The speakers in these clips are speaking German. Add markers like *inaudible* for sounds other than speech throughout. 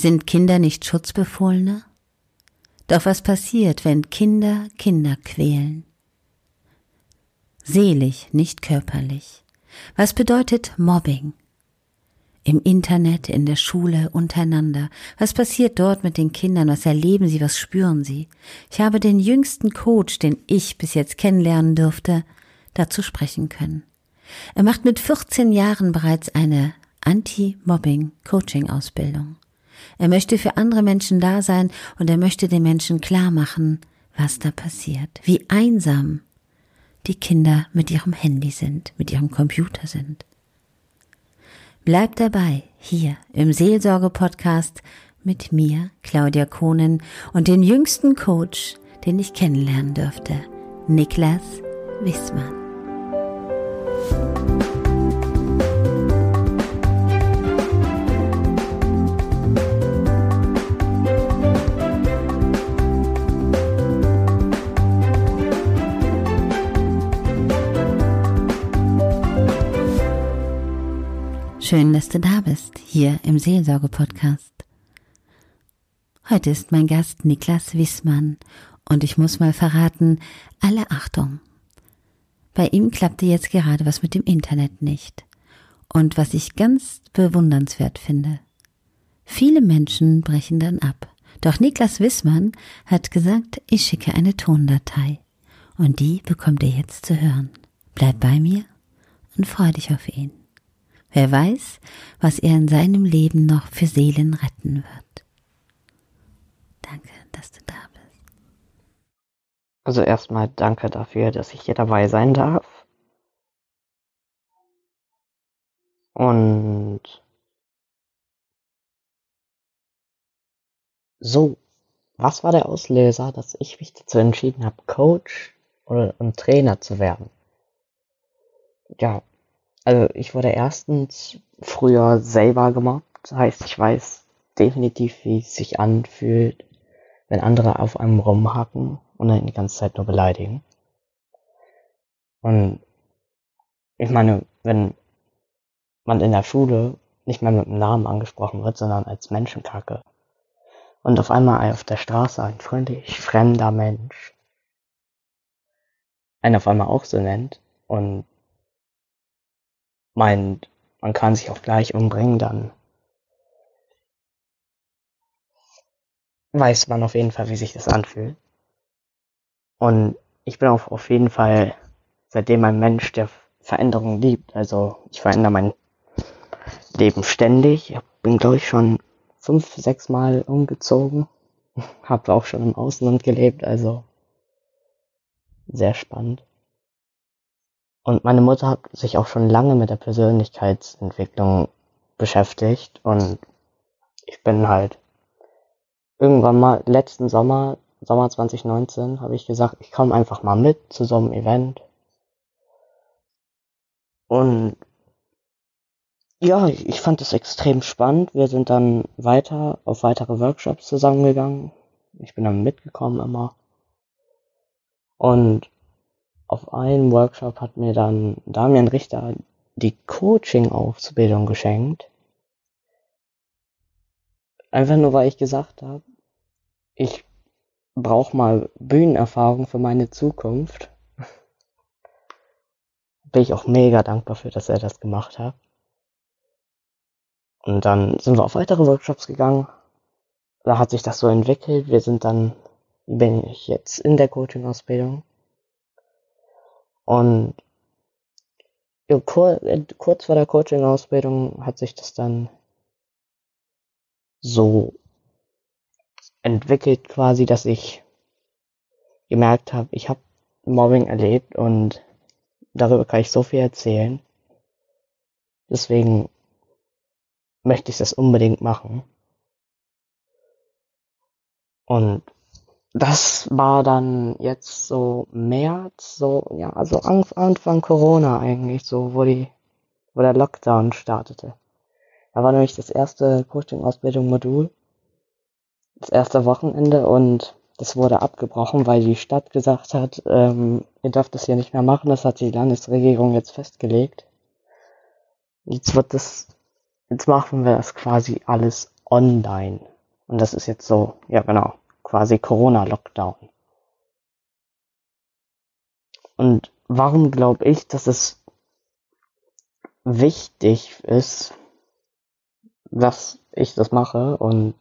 Sind Kinder nicht Schutzbefohlene? Doch was passiert, wenn Kinder Kinder quälen? Selig, nicht körperlich. Was bedeutet Mobbing? Im Internet, in der Schule, untereinander. Was passiert dort mit den Kindern? Was erleben sie? Was spüren sie? Ich habe den jüngsten Coach, den ich bis jetzt kennenlernen durfte, dazu sprechen können. Er macht mit 14 Jahren bereits eine Anti-Mobbing-Coaching-Ausbildung. Er möchte für andere Menschen da sein und er möchte den Menschen klar machen, was da passiert, wie einsam die Kinder mit ihrem Handy sind, mit ihrem Computer sind. Bleib dabei, hier im Seelsorge-Podcast mit mir, Claudia Kohnen, und dem jüngsten Coach, den ich kennenlernen durfte, Niklas Wissmann. Schön, dass du da bist, hier im Seelsorge-Podcast. Heute ist mein Gast Niklas Wissmann und ich muss mal verraten, alle Achtung. Bei ihm klappte jetzt gerade was mit dem Internet nicht. Und was ich ganz bewundernswert finde, viele Menschen brechen dann ab. Doch Niklas Wissmann hat gesagt, ich schicke eine Tondatei. Und die bekommt ihr jetzt zu hören. Bleib bei mir und freu dich auf ihn. Wer weiß, was er in seinem Leben noch für Seelen retten wird. Danke, dass du da bist. Also erstmal danke dafür, dass ich hier dabei sein darf. Und so, was war der Auslöser, dass ich mich dazu entschieden habe, Coach oder und Trainer zu werden? Ja, also ich wurde erstens früher selber gemobbt. Das heißt, ich weiß definitiv, wie es sich anfühlt, wenn andere auf einem rumhacken und dann die ganze Zeit nur beleidigen. Und ich meine, wenn man in der Schule nicht mehr mit dem Namen angesprochen wird, sondern als Menschenkacke. Und auf einmal auf der Straße ein freundlich fremder Mensch einen auf einmal auch so nennt und meint, man kann sich auch gleich umbringen, dann weiß man auf jeden Fall, wie sich das anfühlt. Und ich bin auch auf jeden Fall seitdem ein Mensch, der Veränderungen liebt. Also ich verändere mein Leben ständig. Ich bin, glaube ich, schon fünf, sechs Mal umgezogen. *laughs* Habe auch schon im Ausland gelebt, also sehr spannend. Und meine Mutter hat sich auch schon lange mit der Persönlichkeitsentwicklung beschäftigt und ich bin halt irgendwann mal letzten Sommer, Sommer 2019, habe ich gesagt, ich komme einfach mal mit zu so einem Event. Und ja, ich fand es extrem spannend. Wir sind dann weiter auf weitere Workshops zusammengegangen. Ich bin dann mitgekommen immer. Und auf einem Workshop hat mir dann Damian Richter die Coaching-Ausbildung geschenkt. Einfach nur, weil ich gesagt habe, ich brauche mal Bühnenerfahrung für meine Zukunft. *laughs* Bin ich auch mega dankbar für, dass er das gemacht hat. Und dann sind wir auf weitere Workshops gegangen. Da hat sich das so entwickelt. Wir sind dann, bin ich jetzt in der Coaching-Ausbildung. Und kur kurz vor der Coaching-Ausbildung hat sich das dann so entwickelt quasi, dass ich gemerkt habe, ich habe Mobbing erlebt und darüber kann ich so viel erzählen. Deswegen möchte ich das unbedingt machen. Und das war dann jetzt so März, so, ja, also Anfang Corona eigentlich, so, wo die, wo der Lockdown startete. Da war nämlich das erste Coaching-Ausbildung-Modul, das erste Wochenende und das wurde abgebrochen, weil die Stadt gesagt hat, ähm, ihr dürft das hier nicht mehr machen, das hat die Landesregierung jetzt festgelegt. Jetzt wird das, jetzt machen wir das quasi alles online. Und das ist jetzt so, ja genau, quasi Corona-Lockdown. Und warum glaube ich, dass es wichtig ist, dass ich das mache und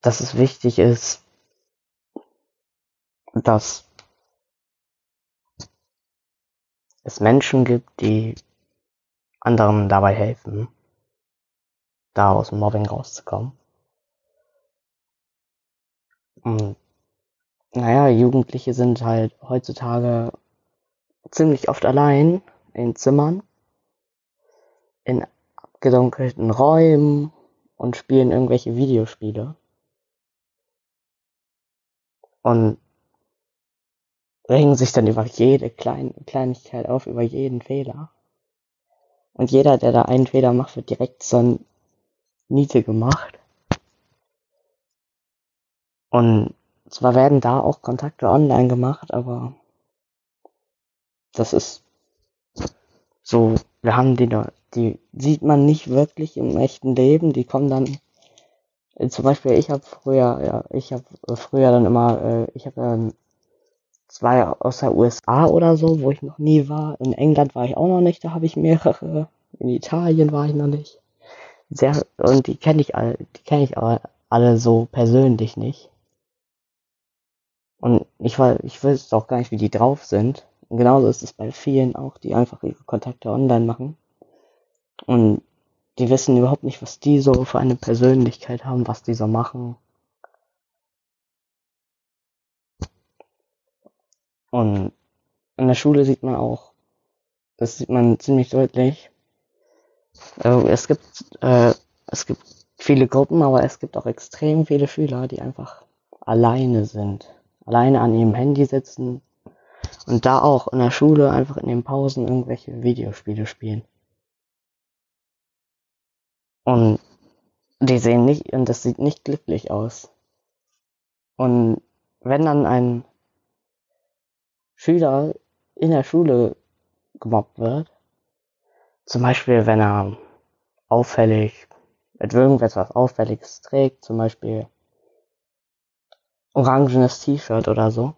dass es wichtig ist, dass es Menschen gibt, die anderen dabei helfen, da aus dem Mobbing rauszukommen. Und naja, Jugendliche sind halt heutzutage ziemlich oft allein in Zimmern, in abgedunkelten Räumen und spielen irgendwelche Videospiele. Und regen sich dann über jede Klein Kleinigkeit auf, über jeden Fehler. Und jeder, der da einen Fehler macht, wird direkt zur Niete gemacht. Und zwar werden da auch Kontakte online gemacht, aber das ist so, wir haben die, die sieht man nicht wirklich im echten Leben, die kommen dann, äh, zum Beispiel ich habe früher, ja, ich habe früher dann immer, äh, ich habe ähm, zwei aus der USA oder so, wo ich noch nie war. In England war ich auch noch nicht, da habe ich mehrere. In Italien war ich noch nicht. Sehr, und die kenne ich alle, die kenne ich aber alle so persönlich nicht. Und ich war, ich weiß auch gar nicht, wie die drauf sind. Und genauso ist es bei vielen auch, die einfach ihre Kontakte online machen. Und die wissen überhaupt nicht, was die so für eine Persönlichkeit haben, was die so machen. Und in der Schule sieht man auch, das sieht man ziemlich deutlich. Äh, es gibt, äh, es gibt viele Gruppen, aber es gibt auch extrem viele Schüler, die einfach alleine sind. Alleine an ihrem Handy sitzen und da auch in der Schule einfach in den Pausen irgendwelche Videospiele spielen. Und die sehen nicht, und das sieht nicht glücklich aus. Und wenn dann ein Schüler in der Schule gemobbt wird. Zum Beispiel, wenn er auffällig, mit irgendetwas Auffälliges trägt, zum Beispiel orangenes T-Shirt oder so,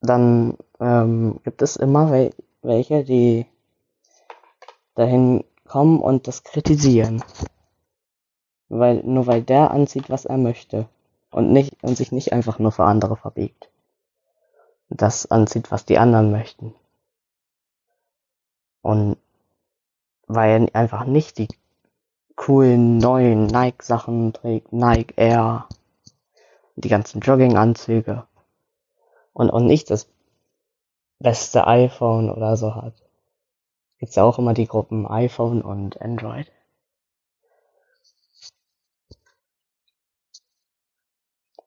dann ähm, gibt es immer wel welche, die dahin kommen und das kritisieren. Weil, nur weil der anzieht, was er möchte. Und nicht, und sich nicht einfach nur für andere verbiegt das anzieht, was die anderen möchten. Und weil er einfach nicht die coolen neuen Nike-Sachen trägt, Nike Air, die ganzen Jogginganzüge und, und nicht das beste iPhone oder so hat. Gibt's ja auch immer die Gruppen iPhone und Android.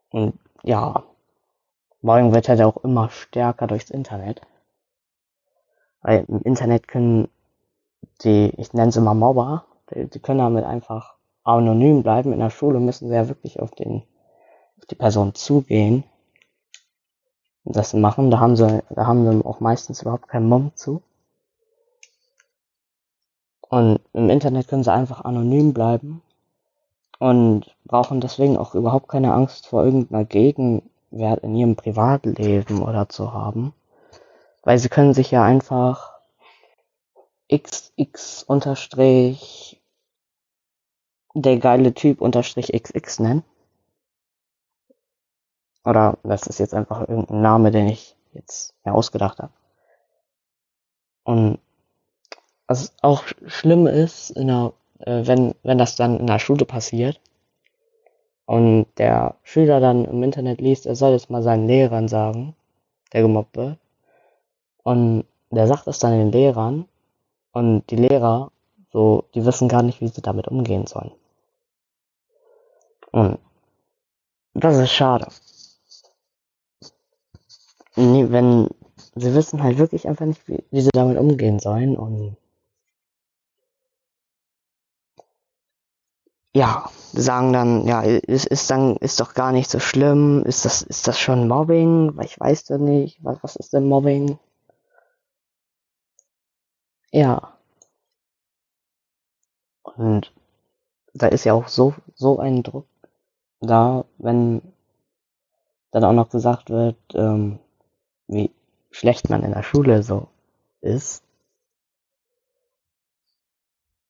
Und ja, Morgen wird halt auch immer stärker durchs Internet. Weil im Internet können die, ich nenne sie mal Mobber, die, die können damit einfach anonym bleiben. In der Schule müssen sie ja wirklich auf den, die Person zugehen. Und das machen, da haben sie, da haben sie auch meistens überhaupt keinen Mumm zu. Und im Internet können sie einfach anonym bleiben und brauchen deswegen auch überhaupt keine Angst vor irgendeiner Gegen, Wert in ihrem Privatleben oder zu haben. Weil sie können sich ja einfach xx unterstrich der geile Typ unterstrich xx nennen. Oder das ist jetzt einfach irgendein Name, den ich jetzt mir ausgedacht habe. Und was auch schlimm ist, der, äh, wenn, wenn das dann in der Schule passiert, und der Schüler dann im Internet liest, er soll es mal seinen Lehrern sagen, der gemobbt wird. Und der sagt es dann den Lehrern und die Lehrer, so, die wissen gar nicht, wie sie damit umgehen sollen. Und das ist schade. Wenn sie wissen halt wirklich einfach nicht, wie, wie sie damit umgehen sollen und ja, sagen dann, ja, ist, ist dann, ist doch gar nicht so schlimm, ist das, ist das schon Mobbing? Weil ich weiß doch nicht, was, was ist denn Mobbing? Ja. Und da ist ja auch so, so ein Druck da, wenn dann auch noch gesagt wird, ähm, wie schlecht man in der Schule so ist.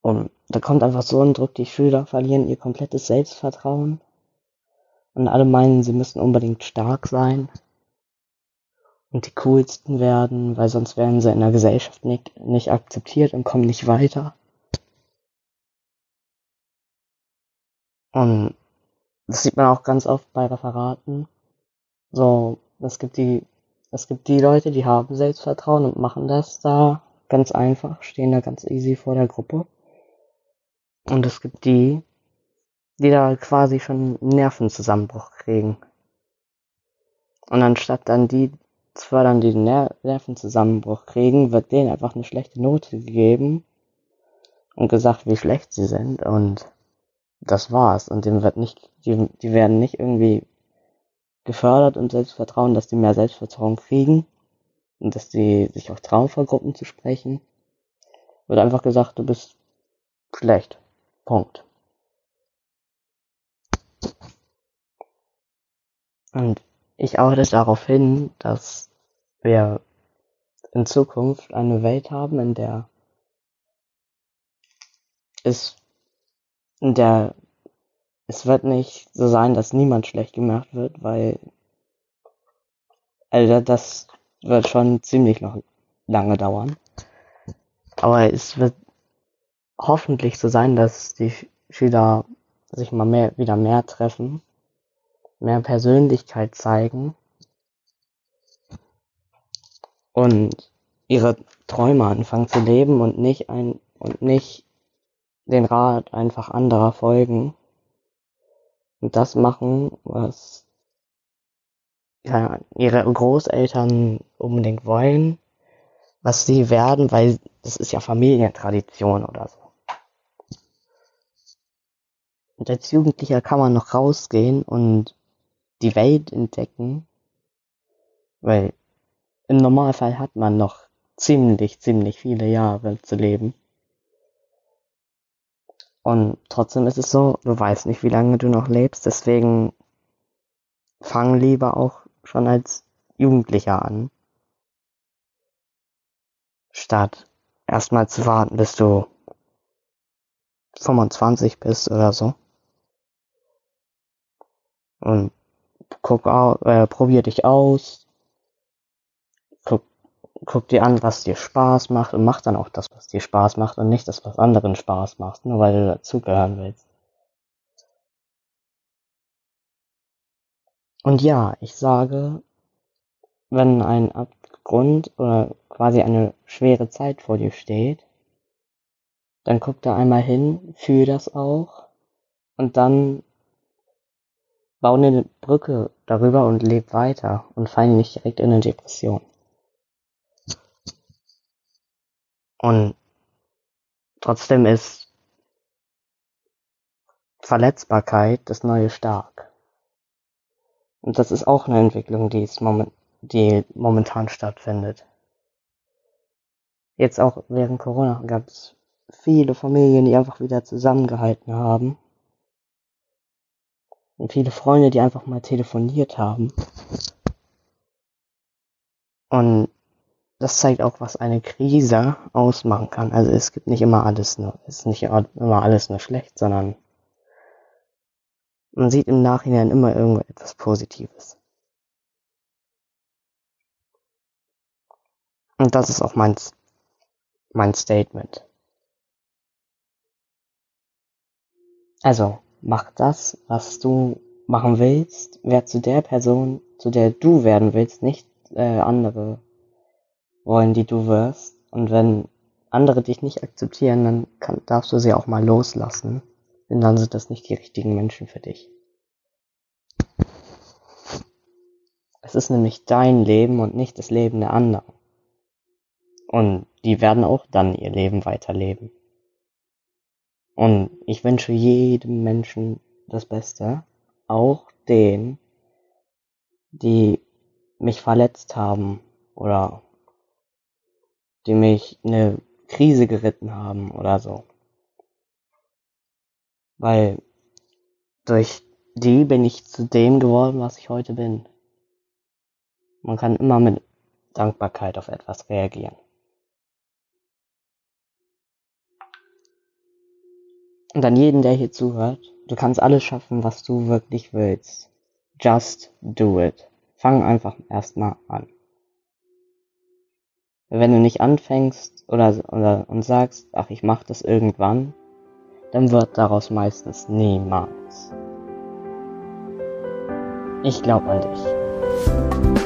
Und da kommt einfach so ein Druck, die Schüler verlieren ihr komplettes Selbstvertrauen. Und alle meinen, sie müssen unbedingt stark sein und die coolsten werden, weil sonst werden sie in der Gesellschaft nicht, nicht akzeptiert und kommen nicht weiter. Und das sieht man auch ganz oft bei Referaten. So, es gibt die, es gibt die Leute, die haben Selbstvertrauen und machen das da ganz einfach, stehen da ganz easy vor der Gruppe. Und es gibt die, die da quasi schon einen Nervenzusammenbruch kriegen. Und anstatt dann die zu fördern, die den Ner Nervenzusammenbruch kriegen, wird denen einfach eine schlechte Note gegeben und gesagt, wie schlecht sie sind und das war's. Und dem wird nicht, die, die werden nicht irgendwie gefördert und Selbstvertrauen, dass die mehr Selbstvertrauen kriegen und dass die sich auch trauen, vor Gruppen zu sprechen. Wird einfach gesagt, du bist schlecht. Punkt. Und ich arbeite darauf hin, dass wir in Zukunft eine Welt haben, in der es, in der es wird nicht so sein, dass niemand schlecht gemacht wird, weil also das wird schon ziemlich noch lange dauern. Aber es wird hoffentlich so sein, dass die Schüler sich mal mehr, wieder mehr treffen, mehr Persönlichkeit zeigen und ihre Träume anfangen zu leben und nicht ein, und nicht den Rat einfach anderer folgen und das machen, was ja, ihre Großeltern unbedingt wollen, was sie werden, weil das ist ja Familientradition oder so. Und als Jugendlicher kann man noch rausgehen und die Welt entdecken, weil im Normalfall hat man noch ziemlich, ziemlich viele Jahre zu leben. Und trotzdem ist es so, du weißt nicht, wie lange du noch lebst, deswegen fang lieber auch schon als Jugendlicher an. Statt erstmal zu warten, bis du 25 bist oder so. Und guck, äh, probier dich aus. Guck, dir an, was dir Spaß macht und mach dann auch das, was dir Spaß macht und nicht das, was anderen Spaß macht, nur weil du dazugehören willst. Und ja, ich sage, wenn ein Abgrund oder quasi eine schwere Zeit vor dir steht, dann guck da einmal hin, fühl das auch und dann bau eine Brücke darüber und leb weiter und fall nicht direkt in eine Depression. Und trotzdem ist Verletzbarkeit das neue Stark. Und das ist auch eine Entwicklung, die, es moment, die momentan stattfindet. Jetzt auch während Corona gab es viele Familien, die einfach wieder zusammengehalten haben und viele Freunde, die einfach mal telefoniert haben. Und das zeigt auch, was eine Krise ausmachen kann. Also es gibt nicht immer alles nur, ist nicht immer alles nur schlecht, sondern man sieht im Nachhinein immer irgendetwas Positives. Und das ist auch mein, mein Statement. Also, mach das, was du machen willst, werd zu der Person, zu der du werden willst, nicht äh, andere wollen, die du wirst. Und wenn andere dich nicht akzeptieren, dann kann, darfst du sie auch mal loslassen, denn dann sind das nicht die richtigen Menschen für dich. Es ist nämlich dein Leben und nicht das Leben der anderen. Und die werden auch dann ihr Leben weiterleben. Und ich wünsche jedem Menschen das Beste, auch denen, die mich verletzt haben oder die mich eine Krise geritten haben oder so. Weil durch die bin ich zu dem geworden, was ich heute bin. Man kann immer mit Dankbarkeit auf etwas reagieren. Und an jeden, der hier zuhört, du kannst alles schaffen, was du wirklich willst. Just do it. Fang einfach erstmal an. Wenn du nicht anfängst oder, oder und sagst, ach, ich mach das irgendwann, dann wird daraus meistens niemals. Ich glaube an dich.